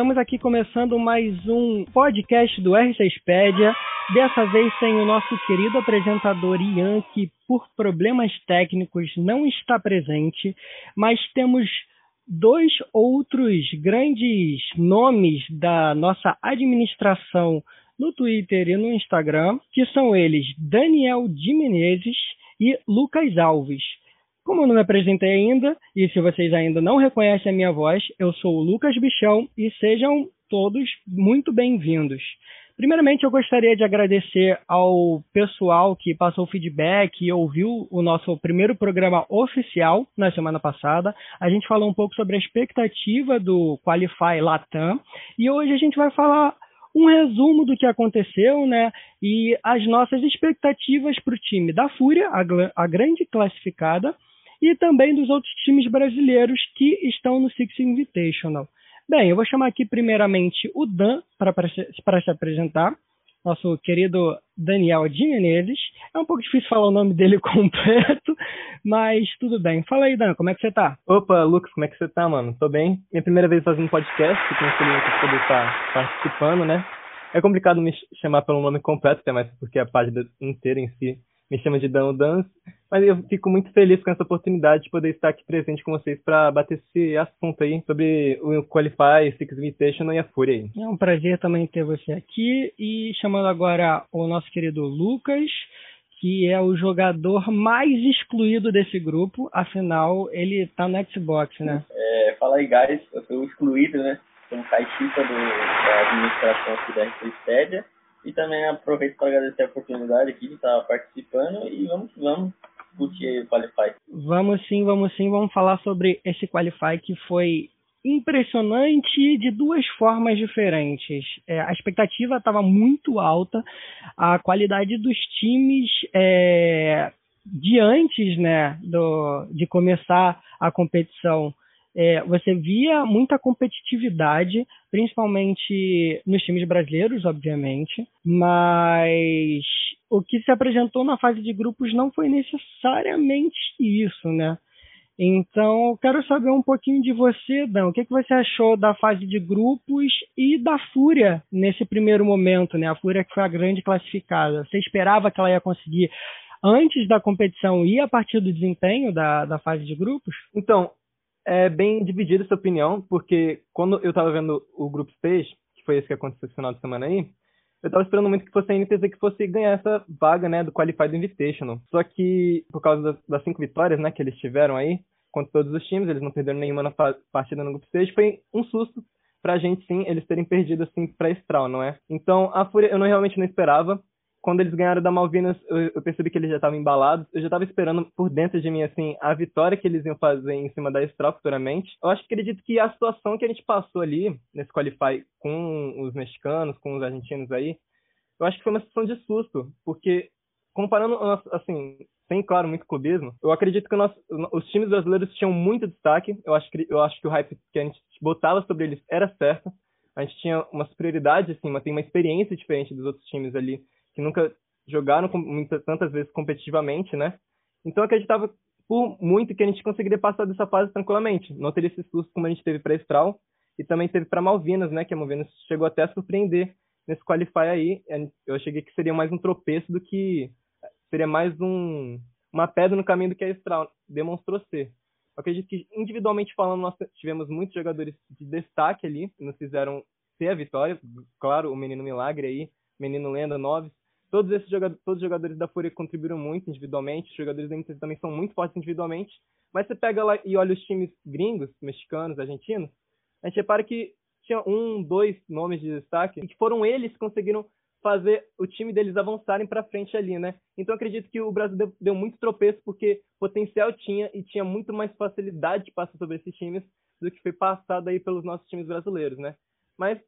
Estamos aqui começando mais um podcast do R6pedia. Dessa vez sem o nosso querido apresentador Ian, que por problemas técnicos não está presente, mas temos dois outros grandes nomes da nossa administração no Twitter e no Instagram, que são eles Daniel de Menezes e Lucas Alves. Como eu não me apresentei ainda, e se vocês ainda não reconhecem a minha voz, eu sou o Lucas Bichão e sejam todos muito bem-vindos. Primeiramente, eu gostaria de agradecer ao pessoal que passou feedback e ouviu o nosso primeiro programa oficial na semana passada. A gente falou um pouco sobre a expectativa do Qualify Latam e hoje a gente vai falar um resumo do que aconteceu, né? E as nossas expectativas para o time da Fúria, a, a, grande classificada, e também dos outros times brasileiros que estão no Six Invitational. Bem, eu vou chamar aqui primeiramente o Dan para se apresentar nosso querido Daniel de Menezes. É um pouco difícil falar o nome dele completo, mas tudo bem. Fala aí, Dan, como é que você tá? Opa, Lucas, como é que você tá, mano? Tô bem. Minha primeira vez fazendo podcast, feliz de poder estar participando, né? É complicado me chamar pelo nome completo, até mais porque a página inteira em si me chama de Dan Dance, mas eu fico muito feliz com essa oportunidade de poder estar aqui presente com vocês para bater esse assunto aí sobre o Qualify, Six Invitation e a Fúria aí. É um prazer também ter você aqui e chamando agora o nosso querido Lucas, que é o jogador mais excluído desse grupo, afinal ele tá no Xbox, né? É, fala aí, guys, eu sou excluído, né? Sou um caixista do, da administração aqui da RP Stadia e também aproveito para agradecer a oportunidade aqui de estar participando e vamos vamos discutir o Qualify. Vamos sim, vamos sim, vamos falar sobre esse Qualify que foi impressionante de duas formas diferentes. É, a expectativa estava muito alta, a qualidade dos times é, de antes né, do, de começar a competição é, você via muita competitividade, principalmente nos times brasileiros, obviamente, mas o que se apresentou na fase de grupos não foi necessariamente isso, né? Então, quero saber um pouquinho de você, Dan. O que, que você achou da fase de grupos e da Fúria nesse primeiro momento, né? A Fúria que foi a grande classificada. Você esperava que ela ia conseguir antes da competição e a partir do desempenho da, da fase de grupos? Então, é bem dividida essa opinião, porque quando eu estava vendo o Grupo Stage, que foi esse que aconteceu esse final de semana aí, eu estava esperando muito que fosse a NTZ que fosse ganhar essa vaga, né, do Qualified Invitational. Só que, por causa das, das cinco vitórias, né, que eles tiveram aí, contra todos os times, eles não perderam nenhuma na partida no Grupo Stage, foi um susto pra gente, sim, eles terem perdido, assim, pra Estral, não é? Então, a Fúria eu não, realmente não esperava quando eles ganharam da Malvinas, eu, eu percebi que eles já estavam embalados. Eu já estava esperando por dentro de mim, assim, a vitória que eles iam fazer em cima da Estral futuramente. Eu acho que acredito que a situação que a gente passou ali, nesse Qualify, com os mexicanos, com os argentinos aí, eu acho que foi uma situação de susto, porque comparando, assim, sem, claro, muito clubismo, eu acredito que nosso, os times brasileiros tinham muito destaque. Eu acho, que, eu acho que o hype que a gente botava sobre eles era certo. A gente tinha uma superioridade, assim, mas tem uma experiência diferente dos outros times ali que nunca jogaram muitas, tantas vezes competitivamente, né? Então eu acreditava por muito que a gente conseguiria passar dessa fase tranquilamente. Não teria esse susto como a gente teve para Estral e também teve para Malvinas, né? Que a Malvinas chegou até a surpreender nesse qualify aí. Eu cheguei que seria mais um tropeço do que seria mais um uma pedra no caminho do que a Estral demonstrou ser. Eu acredito que individualmente falando nós tivemos muitos jogadores de destaque ali, que nos fizeram ter a vitória. Claro, o menino Milagre aí, menino Lenda Noves, Todos esses jogadores, todos os jogadores da Fúria contribuíram muito individualmente, os jogadores da MTZ também são muito fortes individualmente, mas você pega lá e olha os times gringos, mexicanos, argentinos, a gente repara que tinha um, dois nomes de destaque, e que foram eles que conseguiram fazer o time deles avançarem para frente ali, né? Então acredito que o Brasil deu, deu, muito tropeço porque potencial tinha e tinha muito mais facilidade de passar sobre esses times do que foi passado aí pelos nossos times brasileiros, né? Mas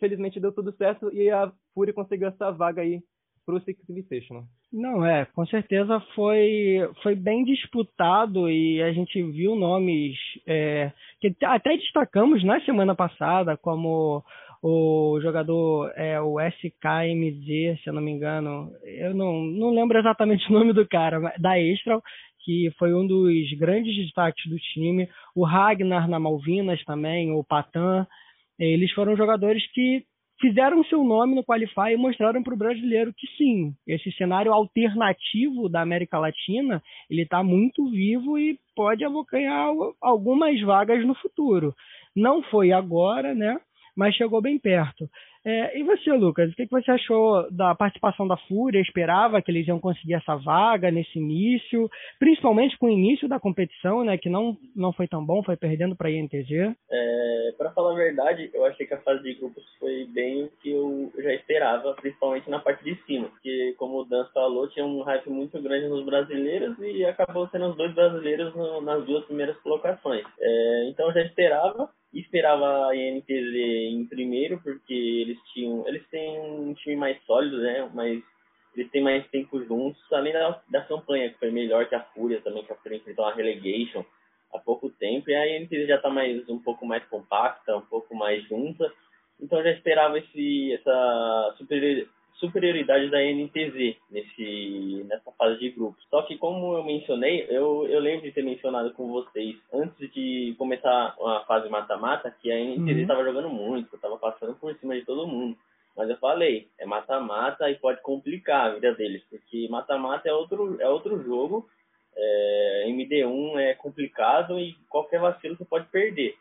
felizmente deu tudo certo e a Fúria conseguiu essa vaga aí pro Six Invitational. Não, é, com certeza foi, foi bem disputado e a gente viu nomes é, que até destacamos na semana passada, como o jogador, é, o SKMZ, se eu não me engano, eu não, não lembro exatamente o nome do cara, da Extra, que foi um dos grandes destaques do time. O Ragnar na Malvinas também, o Patan. Eles foram jogadores que fizeram seu nome no Qualify e mostraram para o brasileiro que sim, esse cenário alternativo da América Latina ele está muito vivo e pode abocanhar algumas vagas no futuro. Não foi agora, né? Mas chegou bem perto. É, e você, Lucas, o que, você achou da participação da Fúria? Esperava que eles iam conseguir essa vaga nesse início, principalmente com o início da competição, né, que não, não foi tão bom, foi perdendo para a INTZ? É, para falar a verdade, eu achei que a fase de grupos foi bem o que eu já esperava, principalmente na parte de cima, porque, como o Dan falou, tinha um hype muito grande nos brasileiros e acabou sendo os dois brasileiros no, nas duas primeiras colocações. É, então eu já esperava, esperava a INTZ em primeiro, porque eles tinham. Eles têm um time mais sólido, né? Mas eles têm mais tempo juntos, além da, da campanha, que foi melhor que a Fúria também, que a Fúria enfrentou uma relegation há pouco tempo, e a INTZ já está mais, um pouco mais compacta, um pouco mais junta, então já esperava esse, essa superioridade da NTZ nesse, nessa fase de grupos. Só que, como eu mencionei, eu, eu lembro de ter mencionado com vocês antes de começar a fase mata-mata que a NTZ estava uhum. jogando muito, estava passando por cima de todo mundo. Mas eu falei, é mata-mata e pode complicar a vida deles, porque mata-mata é outro, é outro jogo. É, MD1 é complicado e qualquer vacilo você pode perder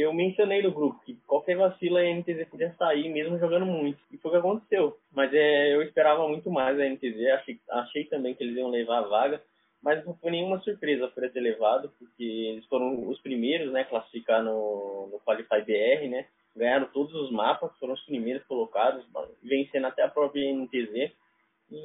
eu mencionei no grupo que qualquer vacila a NTZ podia sair mesmo jogando muito. E foi o que aconteceu. Mas é, eu esperava muito mais a NTZ, achei, achei também que eles iam levar a vaga, mas não foi nenhuma surpresa por ter levado, porque eles foram os primeiros, né, classificar no, no Qualify BR, né, ganharam todos os mapas, foram os primeiros colocados, vencendo até a própria NTZ.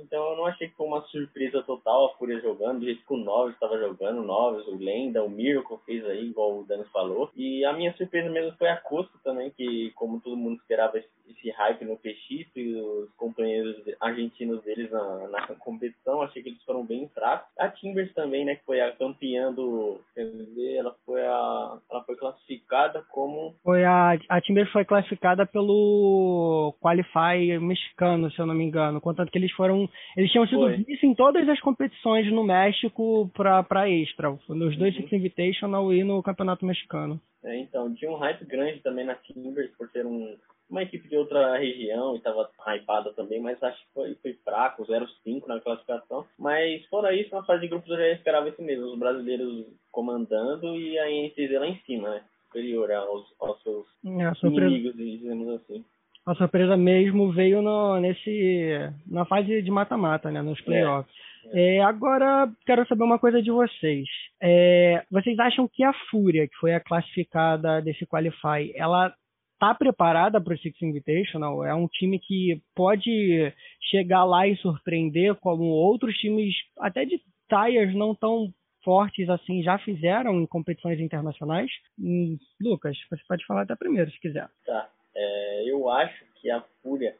Então eu não achei que foi uma surpresa total a Fúria jogando, do jeito que o Noves estava jogando, o Noves, o Lenda, o Miracle fez aí, igual o Danis falou. E a minha surpresa mesmo foi a Cusco também, que como todo mundo esperava esse, hype no PX e os companheiros argentinos deles na, na competição, achei que eles foram bem fracos. A Timbers também, né, que foi a campeã do, dizer, ela foi a ela foi classificada como foi a a Timbers foi classificada pelo Qualify mexicano, se eu não me engano, contanto que eles foram foram. Eles tinham sido vice em todas as competições no México para extra, nos dois uhum. Six Invitational e no Campeonato Mexicano. É, então, tinha um hype grande também na Timbers por ser um, uma equipe de outra região e estava hypada também, mas acho que foi, foi fraco, 0-5 na classificação. Mas fora isso, na fase de grupos eu já esperava isso mesmo, os brasileiros comandando e a NCZ lá em cima, né? Superior aos, aos seus é, inimigos, dizemos assim a surpresa mesmo veio no, nesse, na fase de mata-mata, né, nos playoffs. É. É, agora, quero saber uma coisa de vocês. É, vocês acham que a Fúria, que foi a classificada desse Qualify, ela está preparada para o Six Invitational? É um time que pode chegar lá e surpreender, como outros times, até de tires não tão fortes assim, já fizeram em competições internacionais? Hum, Lucas, você pode falar até primeiro, se quiser. Tá. É, eu acho que a Fúria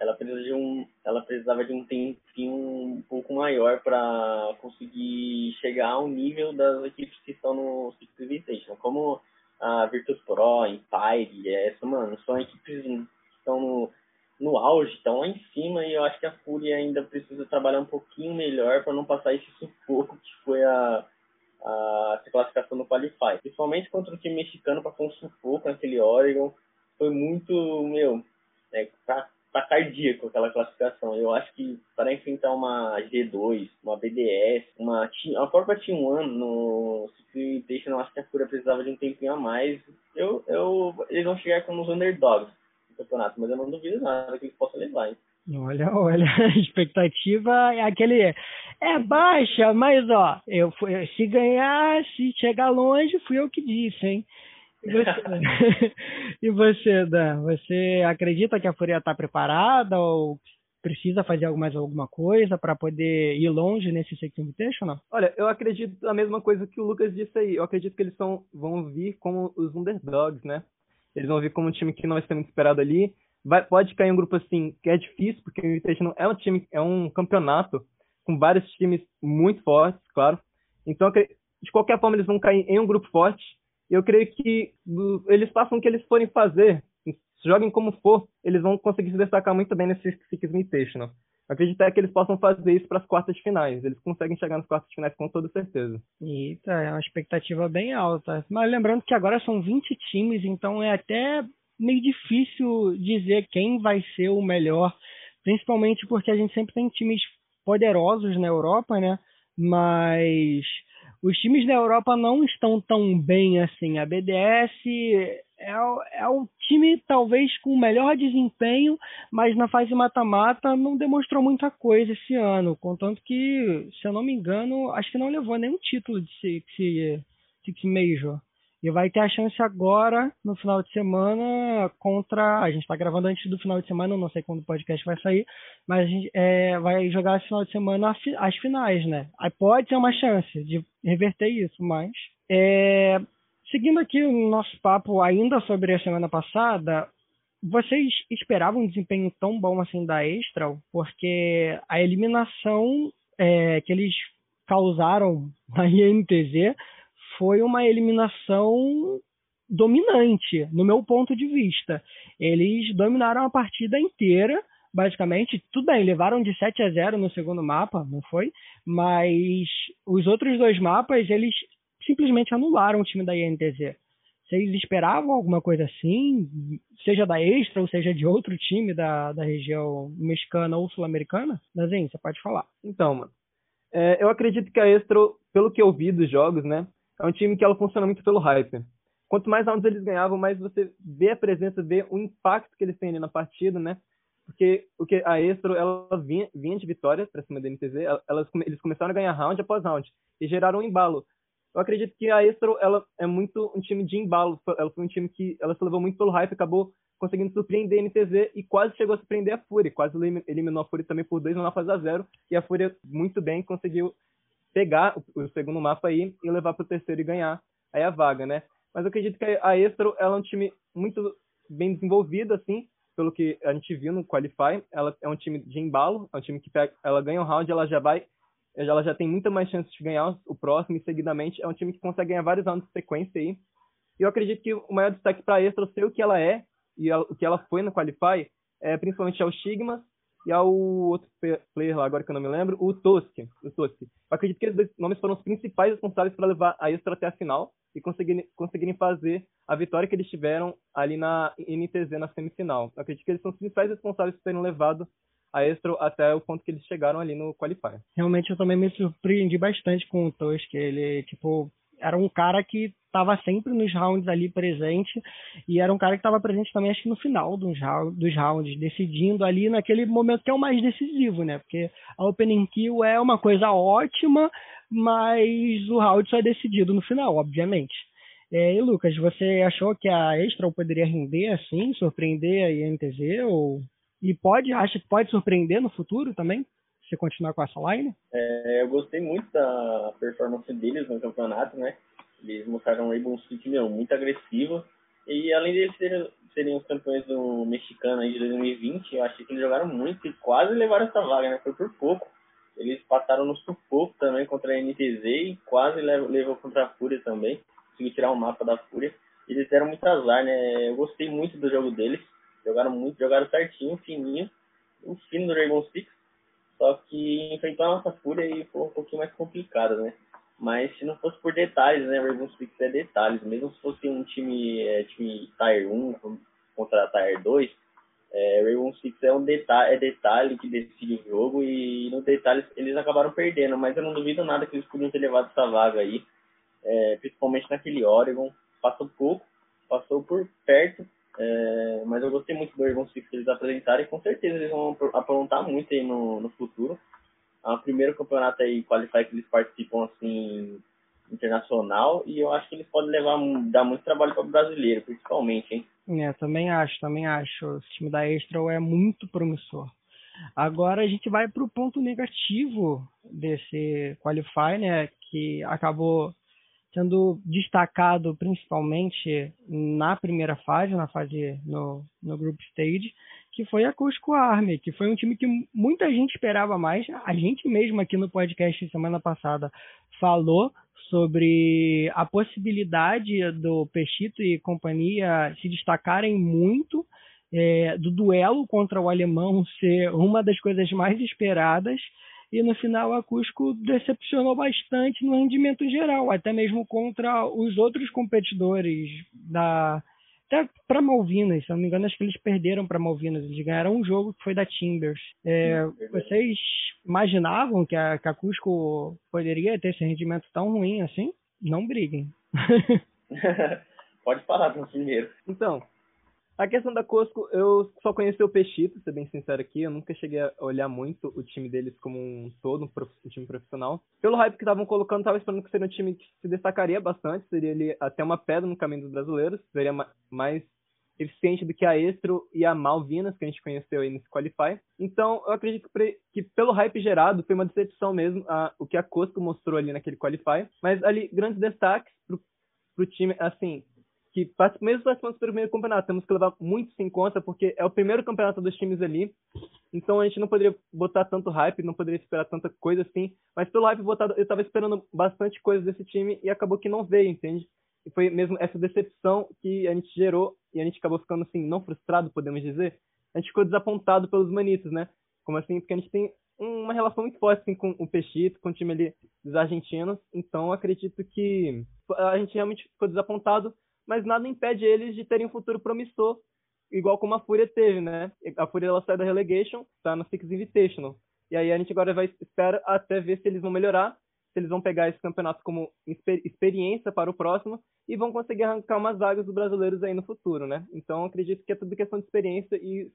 ela precisa de um ela precisava de um tempinho um pouco maior para conseguir chegar ao nível das equipes que estão no Six Invitation como a Virtus Pro, Empire, essa mano, são equipes que estão no, no auge, estão lá em cima e eu acho que a Fúria ainda precisa trabalhar um pouquinho melhor para não passar esse sufoco que foi a a classificação no Qualify. Principalmente contra o time mexicano, passou um sufoco naquele Oregon foi muito, meu, é, tá, tá cardíaco aquela classificação. Eu acho que para enfrentar uma G2, uma BDS, uma, a própria T1 no Secret eu acho que a Fúria precisava de um tempinho a mais. Eu, eu, eles vão chegar como os underdogs do campeonato, mas eu não duvido nada que eles possam levar, hein? Olha, olha, a expectativa é aquele. É baixa, mas ó, eu fui, se ganhar, se chegar longe, fui eu que disse, hein? E você, e você Dan? Você acredita que a Fúria está preparada ou precisa fazer mais alguma coisa para poder ir longe nesse Six Invitational? Olha, eu acredito a mesma coisa que o Lucas disse aí. Eu acredito que eles são, vão vir como os underdogs, né? Eles vão vir como um time que não vai ser muito esperado ali. Vai, pode cair um grupo assim que é difícil, porque o Invitational é um time, é um campeonato com vários times muito fortes, claro. Então, de qualquer forma, eles vão cair em um grupo forte eu creio que eles façam o que eles forem fazer, joguem como for, eles vão conseguir se destacar muito bem nesse Six Invitational. acredito é que eles possam fazer isso para as quartas de finais. Eles conseguem chegar nas quartas de finais com toda certeza. Eita, é uma expectativa bem alta. Mas lembrando que agora são 20 times, então é até meio difícil dizer quem vai ser o melhor, principalmente porque a gente sempre tem times poderosos na Europa, né? Mas os times da Europa não estão tão bem assim. A BDS é, é o time talvez com o melhor desempenho, mas na fase mata-mata não demonstrou muita coisa esse ano. Contanto que, se eu não me engano, acho que não levou nenhum título de Six, Six Major. E vai ter a chance agora, no final de semana, contra. A gente está gravando antes do final de semana, não sei quando o podcast vai sair, mas a gente é, vai jogar esse final de semana as finais, né? Aí pode ter uma chance de reverter isso, mas. É, seguindo aqui o nosso papo ainda sobre a semana passada, vocês esperavam um desempenho tão bom assim da Extra? Porque a eliminação é, que eles causaram na INTZ foi uma eliminação dominante, no meu ponto de vista. Eles dominaram a partida inteira, basicamente. Tudo bem, levaram de 7 a 0 no segundo mapa, não foi? Mas os outros dois mapas, eles simplesmente anularam o time da INTZ. Vocês esperavam alguma coisa assim? Seja da Extra ou seja de outro time da, da região mexicana ou sul-americana? Dazen, você pode falar. Então, mano, é, eu acredito que a Extra, pelo que eu vi dos jogos, né? É um time que ela funciona muito pelo hype. Quanto mais rounds eles ganhavam, mais você vê a presença, vê o impacto que eles têm ali na partida, né? Porque o que a Estro ela vinha, vinha de vitória para cima da NTZ, elas, eles começaram a ganhar round após round e geraram um embalo. Eu acredito que a Estro ela é muito um time de embalo. Ela foi um time que ela se levou muito pelo hype, acabou conseguindo surpreender a NTZ e quase chegou a surpreender a Fúria. Quase eliminou a Fúria também por 2 na fase a 0 e a Fúria muito bem conseguiu pegar o, o segundo mapa aí e levar para o terceiro e ganhar aí a vaga, né? Mas eu acredito que a Estro ela é um time muito bem desenvolvido, assim, pelo que a gente viu no Qualify. Ela é um time de embalo, é um time que pega, ela ganha um round, ela já vai, ela já tem muita mais chance de ganhar o próximo e seguidamente é um time que consegue ganhar vários rounds de sequência aí. E eu acredito que o maior destaque para a Estro ser o que ela é e o que ela foi no Qualify é principalmente ao Stigmas e ao outro player lá, agora que eu não me lembro, o Toski. O Toski. Acredito que esses nomes foram os principais responsáveis para levar a Extra até a final e conseguirem, conseguirem fazer a vitória que eles tiveram ali na NTZ na semifinal. Acredito que eles são os principais responsáveis por terem levado a Extra até o ponto que eles chegaram ali no Qualifier. Realmente eu também me surpreendi bastante com o Toski. Ele, tipo, era um cara que estava sempre nos rounds ali presente e era um cara que estava presente também acho que no final dos, dos rounds, decidindo ali naquele momento que é o mais decisivo, né? Porque a opening kill é uma coisa ótima, mas o round só é decidido no final, obviamente. É, e Lucas, você achou que a Extra poderia render assim, surpreender a INTZ ou e pode, acha que pode surpreender no futuro também? Se continuar com essa line? É, eu gostei muito da performance deles no campeonato, né? Eles mostraram um Rainbow Six, meu, muito agressivo. E além de eles serem, serem os campeões do mexicano aí de 2020, eu achei que eles jogaram muito e quase levaram essa vaga, né? Foi por pouco. Eles passaram no sufoco também contra a NTZ e quase levou, levou contra a Fúria também. Conseguiu tirar o um mapa da Fúria. Eles deram muito azar, né? Eu gostei muito do jogo deles. Jogaram muito, jogaram certinho, fininho. O fino do Rainbow Six. Só que enfrentou a nossa Fúria e foi um pouquinho mais complicado, né? Mas se não fosse por detalhes, né? Rainbow Six é detalhes. Mesmo se fosse um time, é, time Tier 1 contra Tier 2, é, Rainbow Six é um detalhe, é detalhe que decide o jogo e no detalhe eles acabaram perdendo. Mas eu não duvido nada que eles podiam ter levado essa vaga aí, é, principalmente naquele Oregon. Passou pouco, passou por perto, é, mas eu gostei muito do Rainbow Six que eles apresentaram e com certeza eles vão aprontar muito aí no, no futuro. É o primeiro campeonato aí, Qualify, que eles participam, assim, internacional, e eu acho que eles podem levar, dar muito trabalho para o brasileiro, principalmente, hein? É, também acho, também acho. O time da Extra é muito promissor. Agora a gente vai para o ponto negativo desse Qualify, né, que acabou sendo destacado principalmente na primeira fase, na fase no, no Group Stage, que foi a Cusco Army, que foi um time que muita gente esperava mais. A gente mesmo aqui no podcast semana passada falou sobre a possibilidade do Pechito e companhia se destacarem muito é, do duelo contra o alemão ser uma das coisas mais esperadas e no final a Cusco decepcionou bastante no rendimento geral, até mesmo contra os outros competidores da até para Malvinas, se não me engano, acho que eles perderam para Malvinas, eles ganharam um jogo que foi da Timbers. É, vocês imaginavam que a, que a Cusco poderia ter esse rendimento tão ruim assim? Não briguem. Pode falar primeiro. Então, a questão da Cosco, eu só conheci o Peixito, ser bem sincero aqui. Eu nunca cheguei a olhar muito o time deles como um todo, um time profissional. Pelo hype que estavam colocando, tava esperando que seria um time que se destacaria bastante. Seria ali até uma pedra no caminho dos brasileiros. Seria mais eficiente do que a Estro e a Malvinas, que a gente conheceu aí nesse Qualify. Então, eu acredito que, que pelo hype gerado, foi uma decepção mesmo a, o que a Cosco mostrou ali naquele Qualify. Mas ali, grandes destaques pro, pro time, assim, que mesmo participando do primeiro campeonato, temos que levar muito isso em conta, porque é o primeiro campeonato dos times ali, então a gente não poderia botar tanto hype, não poderia esperar tanta coisa assim, mas pelo hype botado, eu estava esperando bastante coisa desse time e acabou que não veio, entende? E foi mesmo essa decepção que a gente gerou e a gente acabou ficando assim, não frustrado, podemos dizer. A gente ficou desapontado pelos manitos, né? Como assim? Porque a gente tem uma relação muito forte assim, com o Peixito, com o time ali dos argentinos, então acredito que a gente realmente ficou desapontado mas nada impede eles de terem um futuro promissor, igual como a Fúria teve, né? A Fúria ela sai da relegation, tá no Six Invitational. E aí a gente agora vai espera até ver se eles vão melhorar, se eles vão pegar esse campeonato como experiência para o próximo e vão conseguir arrancar umas vagas dos brasileiros aí no futuro, né? Então acredito que é tudo questão de experiência e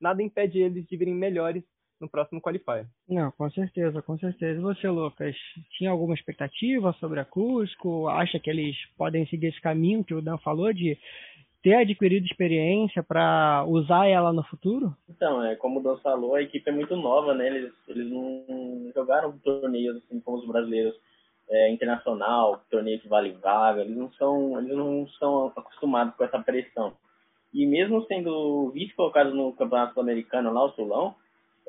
nada impede eles de virem melhores no próximo Qualifier. Não, com certeza, com certeza. E você, Lucas, tinha alguma expectativa sobre a Cusco? Acha que eles podem seguir esse caminho que o Dan falou de ter adquirido experiência para usar ela no futuro? Então, é como o Dan falou, a equipe é muito nova, né? Eles, eles não jogaram torneios assim como os brasileiros é, internacional, torneio que vale vaga, eles não são, eles não são acostumados com essa pressão. E mesmo sendo vice colocado no Campeonato Sul-Americano lá, o Sulão,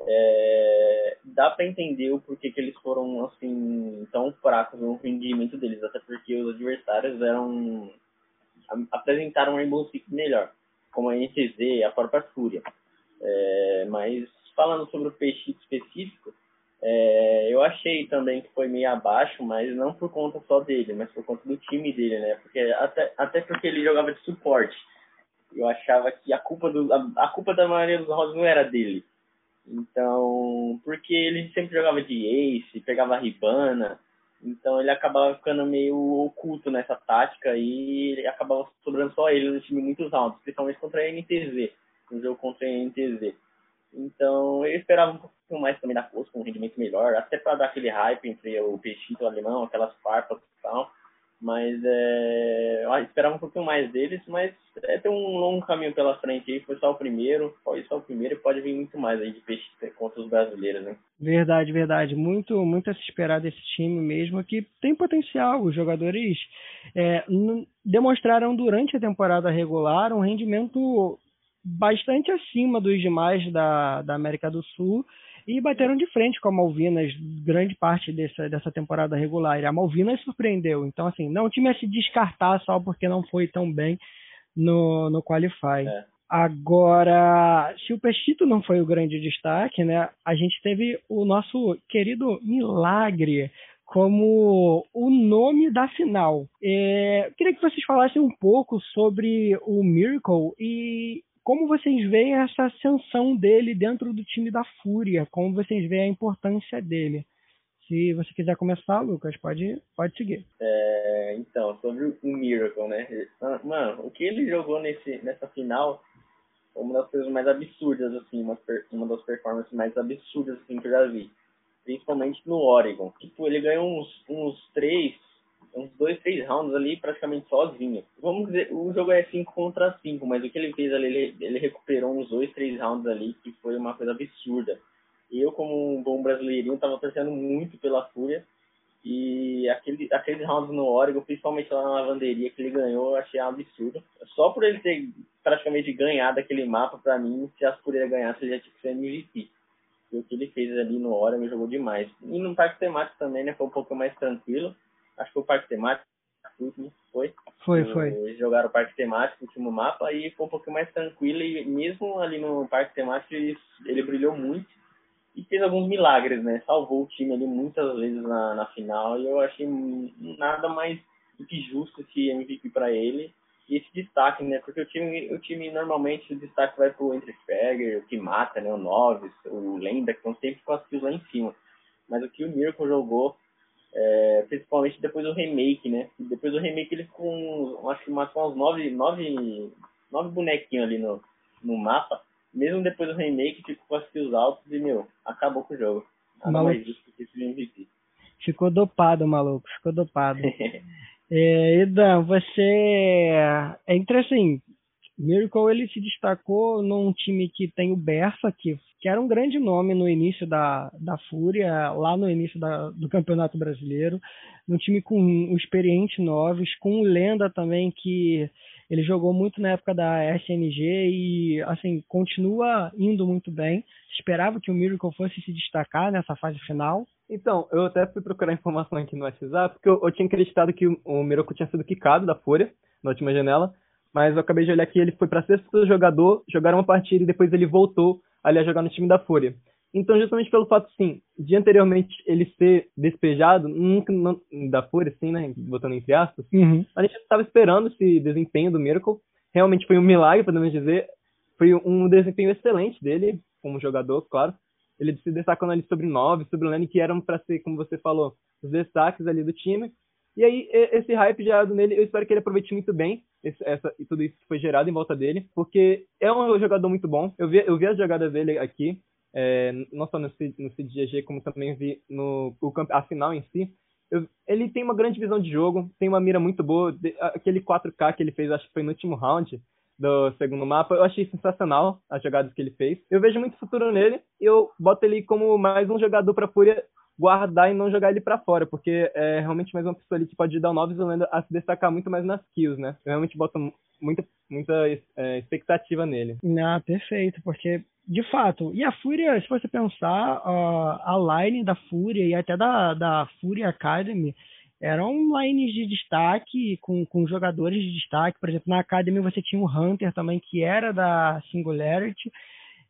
é, dá para entender o porquê que eles foram assim tão fracos no rendimento deles, até porque os adversários eram apresentaram um Rainbow Six melhor, como a NTZ, a própria Fúria. É, mas falando sobre o peixe específico, é, eu achei também que foi meio abaixo, mas não por conta só dele, mas por conta do time dele, né? Porque até, até porque ele jogava de suporte. Eu achava que a culpa do a, a culpa da maioria dos rounds não era dele então, porque ele sempre jogava de ace, pegava ribana, então ele acabava ficando meio oculto nessa tática e acabava sobrando só ele no time muitos rounds, principalmente contra a NTZ, no jogo contra a NTZ. Então eu esperava um pouquinho mais também da força, com um rendimento melhor, até para dar aquele hype entre o peixinho e o alemão, aquelas farpas e tal mas é, eu esperava um pouquinho mais deles, mas é ter um longo caminho pela frente aí. Foi só o primeiro, foi só o primeiro e pode vir muito mais aí de peixe contra os brasileiros, né? Verdade, verdade. Muito, muito a se esperar desse time mesmo, que tem potencial. Os jogadores é, demonstraram durante a temporada regular um rendimento bastante acima dos demais da, da América do Sul e bateram de frente com a Malvinas grande parte dessa, dessa temporada regular. E a Malvinas surpreendeu. Então, assim, não o time a se descartar só porque não foi tão bem no, no Qualify. É. Agora, se o Pechito não foi o grande destaque, né, a gente teve o nosso querido Milagre como o nome da final. É, queria que vocês falassem um pouco sobre o Miracle e como vocês veem essa ascensão dele dentro do time da Fúria? Como vocês veem a importância dele? Se você quiser começar, Lucas, pode, pode seguir. É, então, sobre o Miracle, né? Mano, o que ele jogou nesse, nessa final uma das coisas mais absurdas, assim, uma, uma das performances mais absurdas assim, que eu já vi. Principalmente no Oregon. Tipo, ele ganhou uns, uns três uns dois, três rounds ali praticamente sozinho. Vamos dizer, o jogo é 5 contra 5, mas o que ele fez ali, ele, ele recuperou uns dois, três rounds ali, que foi uma coisa absurda. Eu, como um bom brasileirinho, tava torcendo muito pela Fúria. E aquele, aqueles rounds no Oregon, principalmente lá na lavanderia que ele ganhou, eu achei absurdo. Só por ele ter praticamente ganhado aquele mapa, pra mim, se a Fúria ganhasse, ele já tinha que ser MVP. E o que ele fez ali no Oregon jogou demais. E no parque temático também, né? Foi um pouco mais tranquilo acho que o parque temático o último foi. Foi, foi. Eles jogaram o parque temático, o último mapa, e foi um pouquinho mais tranquilo, e mesmo ali no parque temático ele, ele brilhou muito e fez alguns milagres, né? Salvou o time ali muitas vezes na, na final, e eu achei nada mais do que justo esse MVP para ele e esse destaque, né? Porque o time, o time normalmente o destaque vai pro Entreferger, o que mata, né? O Noves, o Lenda, que estão sempre com as kills lá em cima. Mas o que o Miracle jogou, é, principalmente depois do remake, né? Depois do remake ele com, acho que matou uns nove, nove, nove bonequinhos ali no, no mapa. Mesmo depois do remake, ficou com as kills altas e, meu, acabou com o jogo. Nada Maluco. mais justo que esse MVP. Ficou dopado, maluco. Ficou dopado. É, Edan, você. É interessante. Miracle ele se destacou num time que tem o Berfa, que, que era um grande nome no início da, da Fúria, lá no início da, do Campeonato Brasileiro. Num time com experientes novos, com Lenda também, que ele jogou muito na época da SNG e, assim, continua indo muito bem. Esperava que o Miracle fosse se destacar nessa fase final. Então, eu até fui procurar informação aqui no WhatsApp, porque eu, eu tinha acreditado que o, o Miracle tinha sido quicado da Fúria na última janela, mas eu acabei de olhar que ele foi para sexto jogador, jogaram uma partida e depois ele voltou ali a jogar no time da Fúria. Então, justamente pelo fato, sim, de anteriormente ele ser despejado, nunca não, da Fúria, assim, né, botando entre aspas, Uhum. a gente estava esperando esse desempenho do Miracle. Realmente foi um milagre, podemos dizer. Foi um desempenho excelente dele como jogador, claro. Ele se destacando ali sobre nove, sobre o Lenny, que eram para ser, como você falou, os destaques ali do time. E aí, esse hype gerado nele, eu espero que ele aproveite muito bem esse, essa, tudo isso que foi gerado em volta dele, porque é um jogador muito bom. Eu vi, eu vi as jogadas dele aqui, é, não só no, C- no CDGG, como também vi no o a final em si. Eu- ele tem uma grande visão de jogo, tem uma mira muito boa. De- aquele 4K que ele fez, acho que foi no último round do segundo mapa, eu achei sensacional as jogadas que ele fez. Eu vejo muito futuro nele e eu boto ele como mais um jogador pra Fúria guardar e não jogar ele pra fora, porque é realmente mais uma pessoa ali que pode dar o Nova a se destacar muito mais nas kills, né? Eu realmente boto muita, muita é, expectativa nele. Ah, perfeito, porque de fato, e a Fúria, se você pensar, a, a line da Fúria e até da, da Fúria Academy eram lines de destaque com, com jogadores de destaque. Por exemplo, na Academy você tinha o Hunter também, que era da Singularity.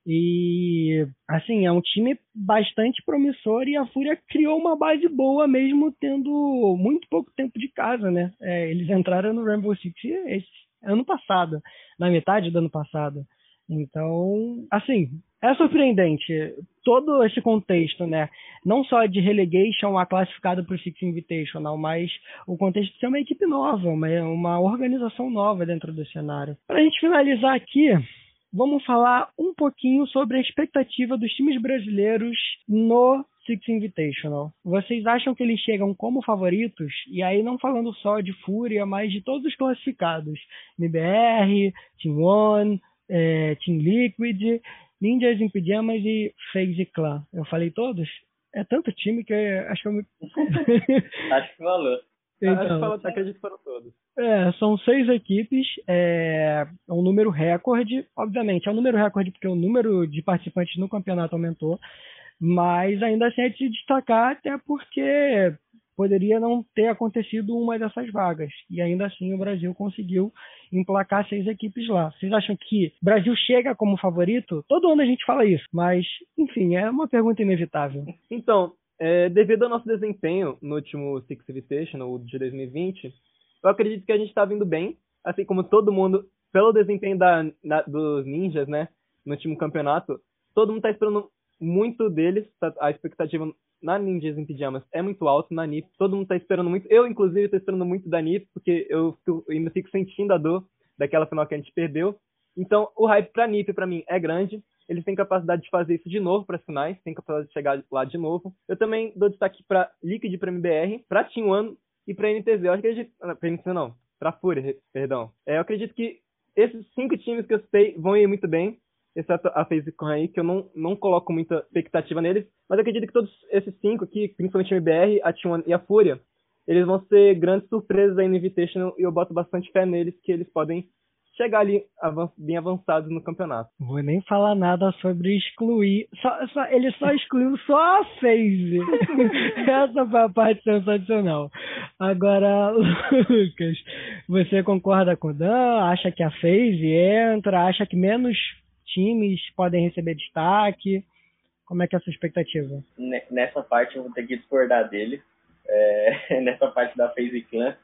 E assim, é um time bastante promissor e a Fúria criou uma base boa mesmo tendo muito pouco tempo de casa, né? É, eles entraram no Rainbow Six esse ano passado, na metade do ano passado. Então, assim, é surpreendente todo esse contexto, né? Não só de relegation a classificado para o Six Invitational, mas o contexto de ser uma equipe nova, uma, uma organização nova dentro do cenário. Para a gente finalizar aqui, vamos falar um pouquinho sobre a expectativa dos times brasileiros no Six Invitational. Vocês acham que eles chegam como favoritos? E aí não falando só de Fúria, mas de todos os classificados. MBR, Team One, é, Team Liquid, Ninjas em Pijamas e FaZe Clan. Eu falei todos? É tanto time que acho que eu me... Acho que valeu. Então, fala- acredito que foram todos. é, são seis equipes, é, é um número recorde. Obviamente, é um número recorde porque o número de participantes no campeonato aumentou, mas ainda assim é de se destacar, até porque poderia não ter acontecido uma dessas vagas. E ainda assim o Brasil conseguiu emplacar seis equipes lá. Vocês acham que o Brasil chega como favorito? Todo ano a gente fala isso, mas, enfim, é uma pergunta inevitável. Então, é, devido ao nosso desempenho no último Six Invitational, o de 2020, eu acredito que a gente está vindo bem, assim como todo mundo, pelo desempenho da, na- dos ninjas, né, no último campeonato, todo mundo está esperando muito deles, tá- a expectativa na Ninjas em Pijamas é muito alta, na NiP, todo mundo está esperando muito, eu inclusive estou esperando muito da NiP, porque eu, eu ainda fico sentindo a dor daquela final que a gente perdeu, então o hype pra NiP para mim é grande, eles têm capacidade de fazer isso de novo para as finais, têm capacidade de chegar lá de novo. Eu também dou destaque para Liquid, para MBR, para Team One e para NTZ. Eu acredito, ah, para NTZ não, para Fúria, perdão. É, eu acredito que esses cinco times que eu citei vão ir muito bem, exceto a FaZe aí, que eu não, não coloco muita expectativa neles, mas acredito que todos esses cinco aqui, principalmente a MBR, a Team One e a Fúria, eles vão ser grandes surpresas aí no Invitational e eu boto bastante fé neles que eles podem chegar ali bem avançados no campeonato. Vou nem falar nada sobre excluir. Só, só, ele só excluiu só a FaZe. Essa foi a parte sensacional. Agora, Lucas, você concorda com o Dan? Acha que a FaZe entra? Acha que menos times podem receber destaque? Como é que é a sua expectativa? Nessa parte eu vou ter que discordar dele. É, nessa parte da FaZe Clan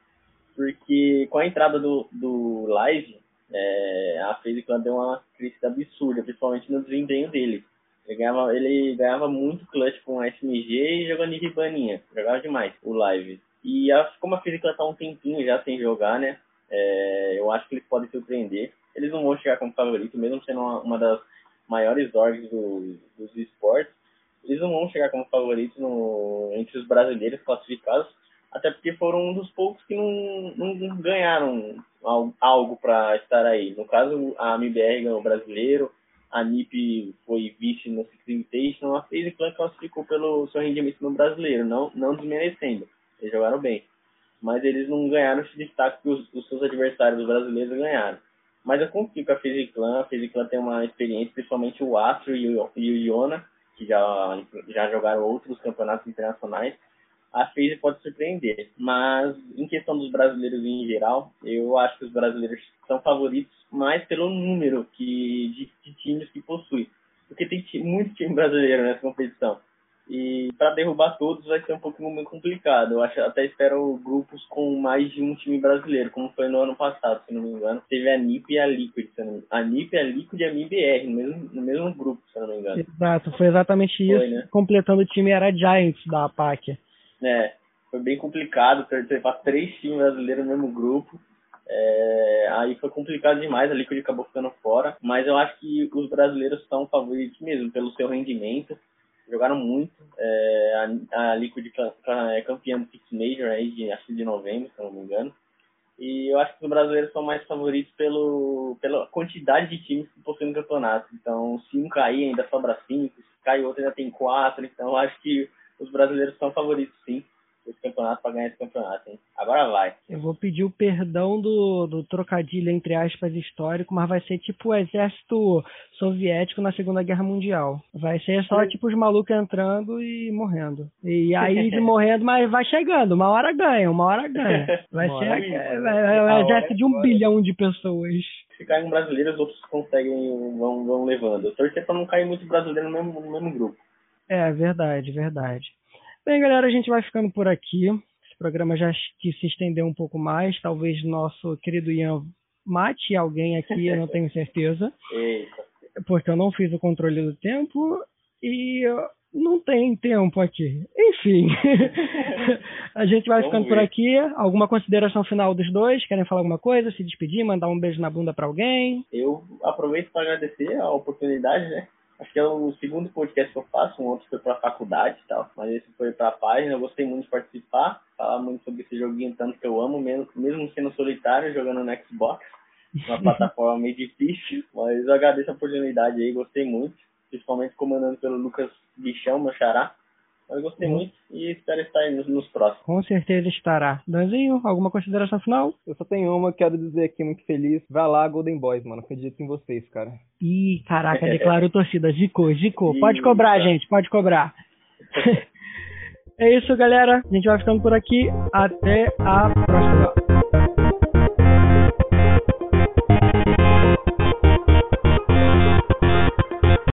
porque com a entrada do, do Live, é, a Clan deu uma crescida absurda, principalmente no desempenho dele. Ele ganhava, ele ganhava muito clutch com SMG e jogando de ribaninha. Jogava demais o Live. E a, como a Clan tá um tempinho já sem jogar, né? É, eu acho que eles podem surpreender. Eles não vão chegar como favorito, mesmo sendo uma, uma das maiores orgs do, dos esportes. Eles não vão chegar como favorito no, entre os brasileiros classificados, até porque foram um dos poucos que não, não ganharam algo para estar aí. No caso, a MBR ganhou o brasileiro, a NIP foi vice no Six Invitation, a FaZe Clan classificou pelo seu rendimento no brasileiro, não, não desmerecendo. Eles jogaram bem. Mas eles não ganharam esse destaque que os, os seus adversários brasileiros ganharam. Mas eu confio com a FaZe Clan. A FaZe Clan tem uma experiência, principalmente o Astro e o, e o Iona, que já, já jogaram outros campeonatos internacionais a FaZe pode surpreender. Mas, em questão dos brasileiros em geral, eu acho que os brasileiros são favoritos mais pelo número que, de, de times que possui. Porque tem muito time brasileiro nessa competição. E para derrubar todos vai ser um pouquinho muito complicado. Eu acho, até espero grupos com mais de um time brasileiro, como foi no ano passado, se não me engano. Teve a NIP e a Liquid, se não A NIP, a Liquid e a MIBR, no mesmo, no mesmo grupo, se não me engano. Exato, foi exatamente isso. Foi, né? Completando o time era Giants da APAC. É, foi bem complicado para três times brasileiros no mesmo grupo. É, aí foi complicado demais, a Liquid acabou ficando fora. Mas eu acho que os brasileiros são favoritos mesmo pelo seu rendimento. Jogaram muito. É, a, a Liquid é campeã do Six Major aí de, acho de novembro, se não me engano. E eu acho que os brasileiros são mais favoritos pelo, pela quantidade de times que possuem no campeonato. Então, se um cair, ainda sobra cinco. Se cai outro, ainda tem quatro. Então, eu acho que os brasileiros são favoritos, sim, esse campeonato para ganhar esse campeonato, hein? Agora vai. Eu vou pedir o perdão do, do trocadilho, entre aspas, histórico, mas vai ser tipo o exército soviético na Segunda Guerra Mundial. Vai ser só tipo os malucos entrando e morrendo. E aí de morrendo, mas vai chegando. Uma hora ganha, uma hora ganha. Vai ser é, é, é, exército de um bilhão de pessoas. Se cair um brasileiro, os outros conseguem, vão, vão levando. Eu torcer para não cair muito brasileiro no mesmo, no mesmo grupo. É, verdade, verdade. Bem, galera, a gente vai ficando por aqui. Esse programa já que se estendeu um pouco mais. Talvez nosso querido Ian mate alguém aqui, eu não tenho certeza. Eita. Porque eu não fiz o controle do tempo e não tem tempo aqui. Enfim, a gente vai Vamos ficando ver. por aqui. Alguma consideração final dos dois? Querem falar alguma coisa? Se despedir, mandar um beijo na bunda para alguém? Eu aproveito para agradecer a oportunidade, né? Acho que é o segundo podcast que eu faço, um outro foi pra faculdade e tal, mas esse foi pra página. Eu gostei muito de participar, falar muito sobre esse joguinho, tanto que eu amo, mesmo, mesmo sendo solitário, jogando no Xbox, uma plataforma meio difícil, mas eu agradeço a oportunidade aí, gostei muito, principalmente comandando pelo Lucas Bichão, meu xará. Eu gostei muito e espero estar aí nos, nos, próximos. Com certeza estará. Danzinho, alguma consideração final? Eu só tenho uma, quero dizer aqui muito feliz. Vai lá, Golden Boys, mano. Acredito em vocês, cara. Ih, caraca, declarou torcida. Zicou, zicou. Pode cobrar, gente, pode cobrar. é isso, galera. A gente vai ficando por aqui. Até a próxima.